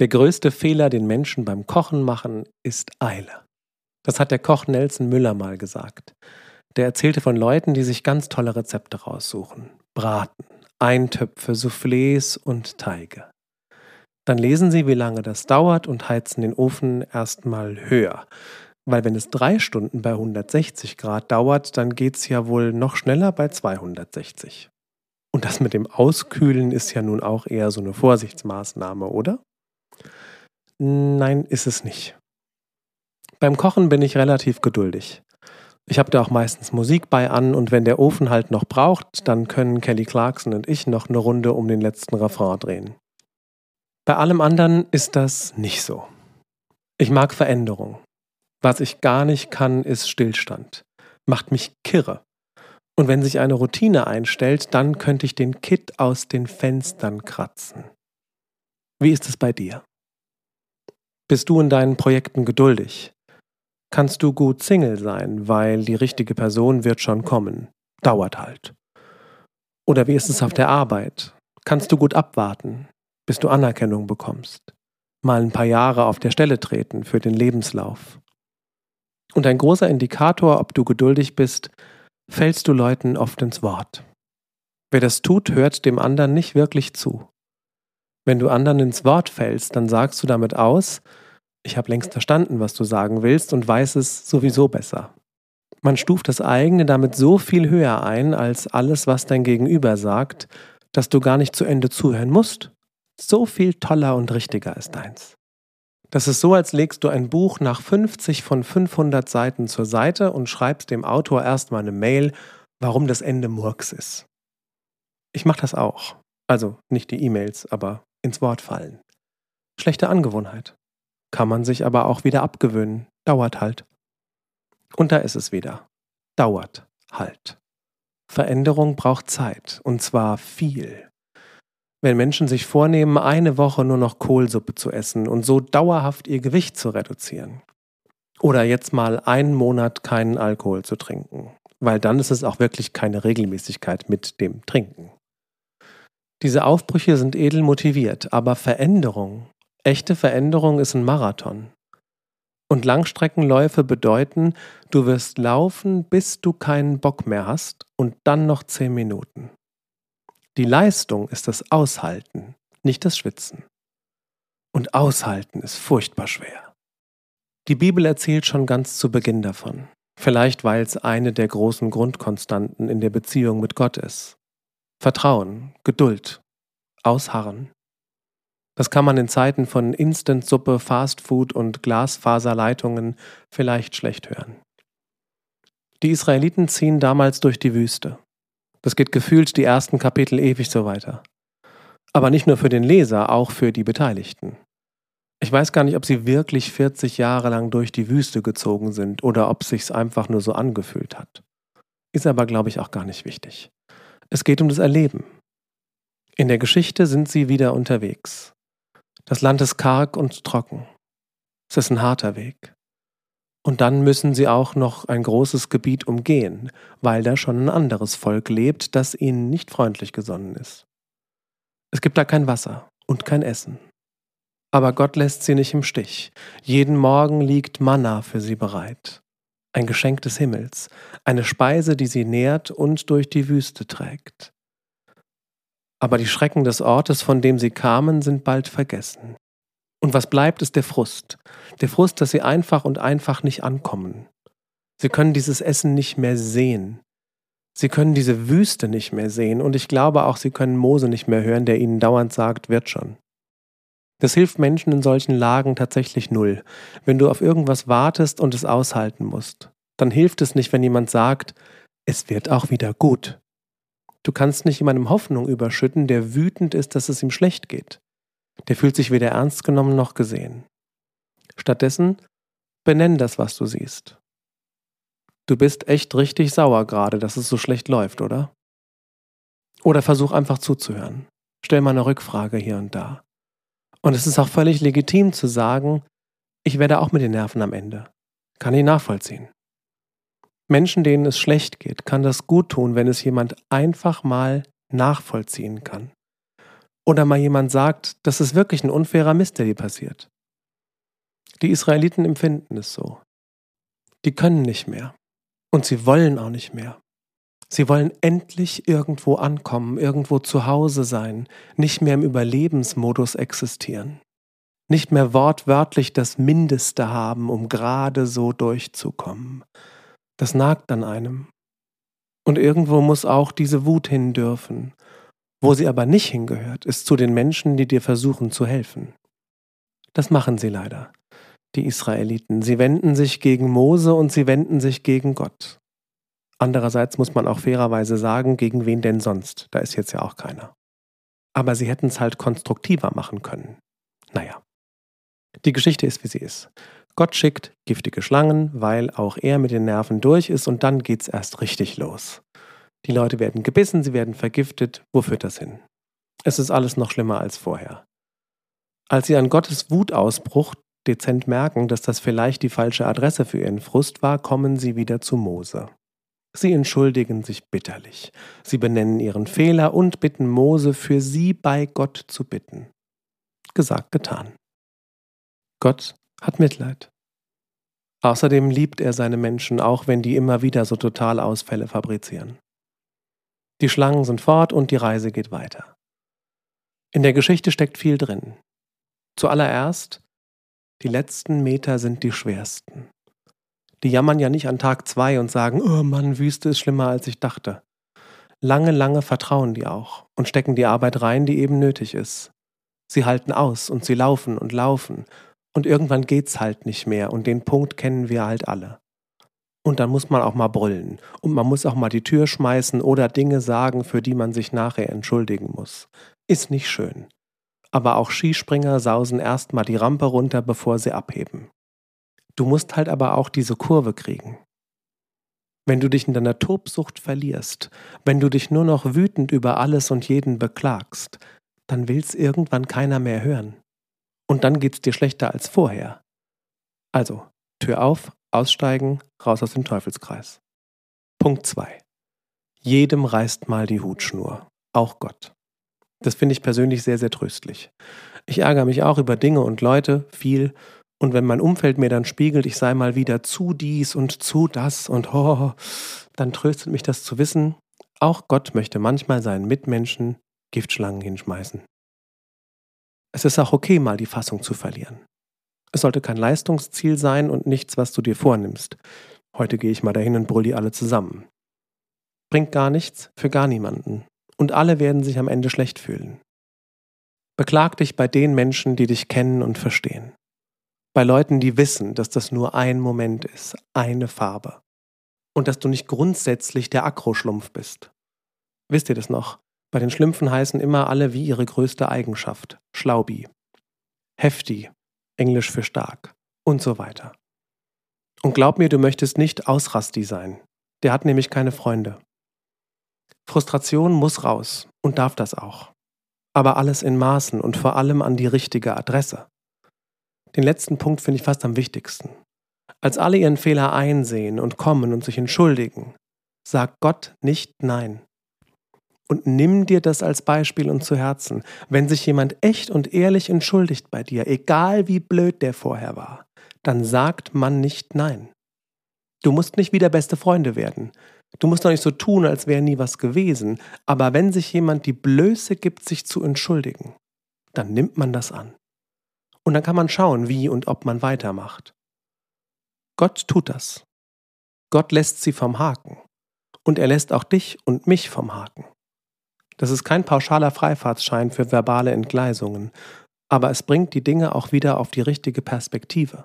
Der größte Fehler, den Menschen beim Kochen machen, ist Eile. Das hat der Koch Nelson Müller mal gesagt. Der erzählte von Leuten, die sich ganz tolle Rezepte raussuchen. Braten, Eintöpfe, Soufflés und Teige. Dann lesen sie, wie lange das dauert und heizen den Ofen erstmal höher. Weil wenn es drei Stunden bei 160 Grad dauert, dann geht es ja wohl noch schneller bei 260. Und das mit dem Auskühlen ist ja nun auch eher so eine Vorsichtsmaßnahme, oder? Nein, ist es nicht. Beim Kochen bin ich relativ geduldig. Ich habe da auch meistens Musik bei an und wenn der Ofen halt noch braucht, dann können Kelly Clarkson und ich noch eine Runde um den letzten Refrain drehen. Bei allem anderen ist das nicht so. Ich mag Veränderung. Was ich gar nicht kann, ist Stillstand. Macht mich kirre. Und wenn sich eine Routine einstellt, dann könnte ich den Kitt aus den Fenstern kratzen. Wie ist es bei dir? Bist du in deinen Projekten geduldig? Kannst du gut Single sein, weil die richtige Person wird schon kommen? Dauert halt. Oder wie ist es auf der Arbeit? Kannst du gut abwarten, bis du Anerkennung bekommst? Mal ein paar Jahre auf der Stelle treten für den Lebenslauf. Und ein großer Indikator, ob du geduldig bist, fällst du Leuten oft ins Wort. Wer das tut, hört dem anderen nicht wirklich zu. Wenn du anderen ins Wort fällst, dann sagst du damit aus, ich habe längst verstanden, was du sagen willst und weiß es sowieso besser. Man stuft das eigene damit so viel höher ein als alles, was dein Gegenüber sagt, dass du gar nicht zu Ende zuhören musst. So viel toller und richtiger ist deins. Das ist so, als legst du ein Buch nach 50 von 500 Seiten zur Seite und schreibst dem Autor erstmal eine Mail, warum das Ende Murks ist. Ich mache das auch. Also nicht die E-Mails, aber ins Wort fallen. Schlechte Angewohnheit. Kann man sich aber auch wieder abgewöhnen. Dauert halt. Und da ist es wieder. Dauert halt. Veränderung braucht Zeit. Und zwar viel wenn Menschen sich vornehmen, eine Woche nur noch Kohlsuppe zu essen und so dauerhaft ihr Gewicht zu reduzieren. Oder jetzt mal einen Monat keinen Alkohol zu trinken, weil dann ist es auch wirklich keine Regelmäßigkeit mit dem Trinken. Diese Aufbrüche sind edel motiviert, aber Veränderung, echte Veränderung ist ein Marathon. Und Langstreckenläufe bedeuten, du wirst laufen, bis du keinen Bock mehr hast und dann noch zehn Minuten. Die Leistung ist das Aushalten, nicht das Schwitzen. Und Aushalten ist furchtbar schwer. Die Bibel erzählt schon ganz zu Beginn davon, vielleicht weil es eine der großen Grundkonstanten in der Beziehung mit Gott ist. Vertrauen, Geduld, Ausharren. Das kann man in Zeiten von Instant-Suppe, Fastfood und Glasfaserleitungen vielleicht schlecht hören. Die Israeliten ziehen damals durch die Wüste. Das geht gefühlt die ersten Kapitel ewig so weiter. Aber nicht nur für den Leser, auch für die Beteiligten. Ich weiß gar nicht, ob sie wirklich 40 Jahre lang durch die Wüste gezogen sind oder ob sich's einfach nur so angefühlt hat. Ist aber, glaube ich, auch gar nicht wichtig. Es geht um das Erleben. In der Geschichte sind sie wieder unterwegs. Das Land ist karg und trocken. Es ist ein harter Weg. Und dann müssen sie auch noch ein großes Gebiet umgehen, weil da schon ein anderes Volk lebt, das ihnen nicht freundlich gesonnen ist. Es gibt da kein Wasser und kein Essen. Aber Gott lässt sie nicht im Stich. Jeden Morgen liegt Manna für sie bereit. Ein Geschenk des Himmels, eine Speise, die sie nährt und durch die Wüste trägt. Aber die Schrecken des Ortes, von dem sie kamen, sind bald vergessen. Und was bleibt, ist der Frust. Der Frust, dass sie einfach und einfach nicht ankommen. Sie können dieses Essen nicht mehr sehen. Sie können diese Wüste nicht mehr sehen und ich glaube auch, sie können Mose nicht mehr hören, der ihnen dauernd sagt, wird schon. Das hilft Menschen in solchen Lagen tatsächlich null. Wenn du auf irgendwas wartest und es aushalten musst, dann hilft es nicht, wenn jemand sagt, es wird auch wieder gut. Du kannst nicht jemandem Hoffnung überschütten, der wütend ist, dass es ihm schlecht geht. Der fühlt sich weder ernst genommen noch gesehen. Stattdessen benenn das, was du siehst. Du bist echt richtig sauer gerade, dass es so schlecht läuft, oder? Oder versuch einfach zuzuhören. Stell mal eine Rückfrage hier und da. Und es ist auch völlig legitim zu sagen, ich werde auch mit den Nerven am Ende. Kann ich nachvollziehen. Menschen, denen es schlecht geht, kann das gut tun, wenn es jemand einfach mal nachvollziehen kann Oder mal jemand sagt, das ist wirklich ein unfairer Mist, der dir passiert. Die Israeliten empfinden es so. Die können nicht mehr. Und sie wollen auch nicht mehr. Sie wollen endlich irgendwo ankommen, irgendwo zu Hause sein, nicht mehr im Überlebensmodus existieren, nicht mehr wortwörtlich das Mindeste haben, um gerade so durchzukommen. Das nagt an einem. Und irgendwo muss auch diese Wut hin dürfen. Wo sie aber nicht hingehört, ist zu den Menschen, die dir versuchen zu helfen. Das machen sie leider, die Israeliten. Sie wenden sich gegen Mose und sie wenden sich gegen Gott. Andererseits muss man auch fairerweise sagen, gegen wen denn sonst? Da ist jetzt ja auch keiner. Aber sie hätten es halt konstruktiver machen können. Naja. Die Geschichte ist, wie sie ist. Gott schickt giftige Schlangen, weil auch er mit den Nerven durch ist und dann geht's erst richtig los. Die Leute werden gebissen, sie werden vergiftet. Wo führt das hin? Es ist alles noch schlimmer als vorher. Als sie an Gottes Wutausbruch dezent merken, dass das vielleicht die falsche Adresse für ihren Frust war, kommen sie wieder zu Mose. Sie entschuldigen sich bitterlich. Sie benennen ihren Fehler und bitten Mose, für sie bei Gott zu bitten. Gesagt, getan. Gott hat Mitleid. Außerdem liebt er seine Menschen, auch wenn die immer wieder so Totalausfälle fabrizieren. Die Schlangen sind fort und die Reise geht weiter. In der Geschichte steckt viel drin. Zuallererst, die letzten Meter sind die schwersten. Die jammern ja nicht an Tag zwei und sagen, oh Mann, Wüste ist schlimmer als ich dachte. Lange, lange vertrauen die auch und stecken die Arbeit rein, die eben nötig ist. Sie halten aus und sie laufen und laufen und irgendwann geht's halt nicht mehr und den Punkt kennen wir halt alle. Und dann muss man auch mal brüllen und man muss auch mal die Tür schmeißen oder Dinge sagen, für die man sich nachher entschuldigen muss. Ist nicht schön. Aber auch Skispringer sausen erst mal die Rampe runter, bevor sie abheben. Du musst halt aber auch diese Kurve kriegen. Wenn du dich in deiner Tobsucht verlierst, wenn du dich nur noch wütend über alles und jeden beklagst, dann will's irgendwann keiner mehr hören. Und dann geht's dir schlechter als vorher. Also, Tür auf, aussteigen, raus aus dem Teufelskreis. Punkt 2. Jedem reißt mal die Hutschnur, auch Gott. Das finde ich persönlich sehr, sehr tröstlich. Ich ärgere mich auch über Dinge und Leute viel und wenn mein Umfeld mir dann spiegelt, ich sei mal wieder zu dies und zu das und ho, dann tröstet mich das zu wissen, auch Gott möchte manchmal seinen Mitmenschen Giftschlangen hinschmeißen. Es ist auch okay, mal die Fassung zu verlieren. Es sollte kein Leistungsziel sein und nichts, was du dir vornimmst. Heute gehe ich mal dahin und brüll die alle zusammen. Bringt gar nichts für gar niemanden. Und alle werden sich am Ende schlecht fühlen. Beklag dich bei den Menschen, die dich kennen und verstehen. Bei Leuten, die wissen, dass das nur ein Moment ist, eine Farbe. Und dass du nicht grundsätzlich der Akroschlumpf bist. Wisst ihr das noch? Bei den Schlümpfen heißen immer alle wie ihre größte Eigenschaft. Schlaubi. Hefti. Englisch für stark. Und so weiter. Und glaub mir, du möchtest nicht Ausrasti sein. Der hat nämlich keine Freunde. Frustration muss raus und darf das auch. Aber alles in Maßen und vor allem an die richtige Adresse. Den letzten Punkt finde ich fast am wichtigsten. Als alle ihren Fehler einsehen und kommen und sich entschuldigen, sagt Gott nicht Nein. Und nimm dir das als Beispiel und zu Herzen. Wenn sich jemand echt und ehrlich entschuldigt bei dir, egal wie blöd der vorher war, dann sagt man nicht Nein. Du musst nicht wieder beste Freunde werden. Du musst doch nicht so tun, als wäre nie was gewesen. Aber wenn sich jemand die Blöße gibt, sich zu entschuldigen, dann nimmt man das an. Und dann kann man schauen, wie und ob man weitermacht. Gott tut das. Gott lässt sie vom Haken. Und er lässt auch dich und mich vom Haken. Das ist kein pauschaler Freifahrtsschein für verbale Entgleisungen, aber es bringt die Dinge auch wieder auf die richtige Perspektive.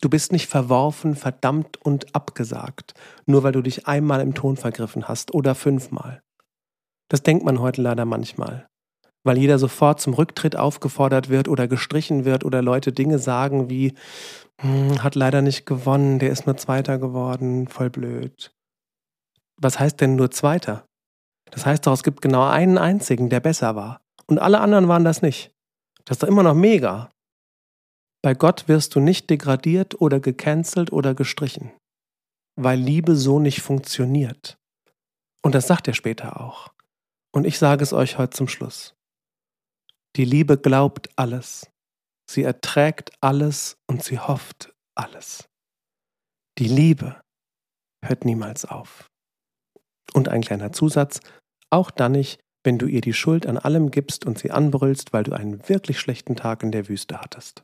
Du bist nicht verworfen, verdammt und abgesagt, nur weil du dich einmal im Ton vergriffen hast oder fünfmal. Das denkt man heute leider manchmal weil jeder sofort zum Rücktritt aufgefordert wird oder gestrichen wird oder Leute Dinge sagen wie, hm, hat leider nicht gewonnen, der ist nur Zweiter geworden, voll blöd. Was heißt denn nur Zweiter? Das heißt doch, es gibt genau einen einzigen, der besser war. Und alle anderen waren das nicht. Das ist doch immer noch mega. Bei Gott wirst du nicht degradiert oder gecancelt oder gestrichen, weil Liebe so nicht funktioniert. Und das sagt er später auch. Und ich sage es euch heute zum Schluss. Die Liebe glaubt alles. Sie erträgt alles und sie hofft alles. Die Liebe hört niemals auf. Und ein kleiner Zusatz, auch dann nicht, wenn du ihr die Schuld an allem gibst und sie anbrüllst, weil du einen wirklich schlechten Tag in der Wüste hattest.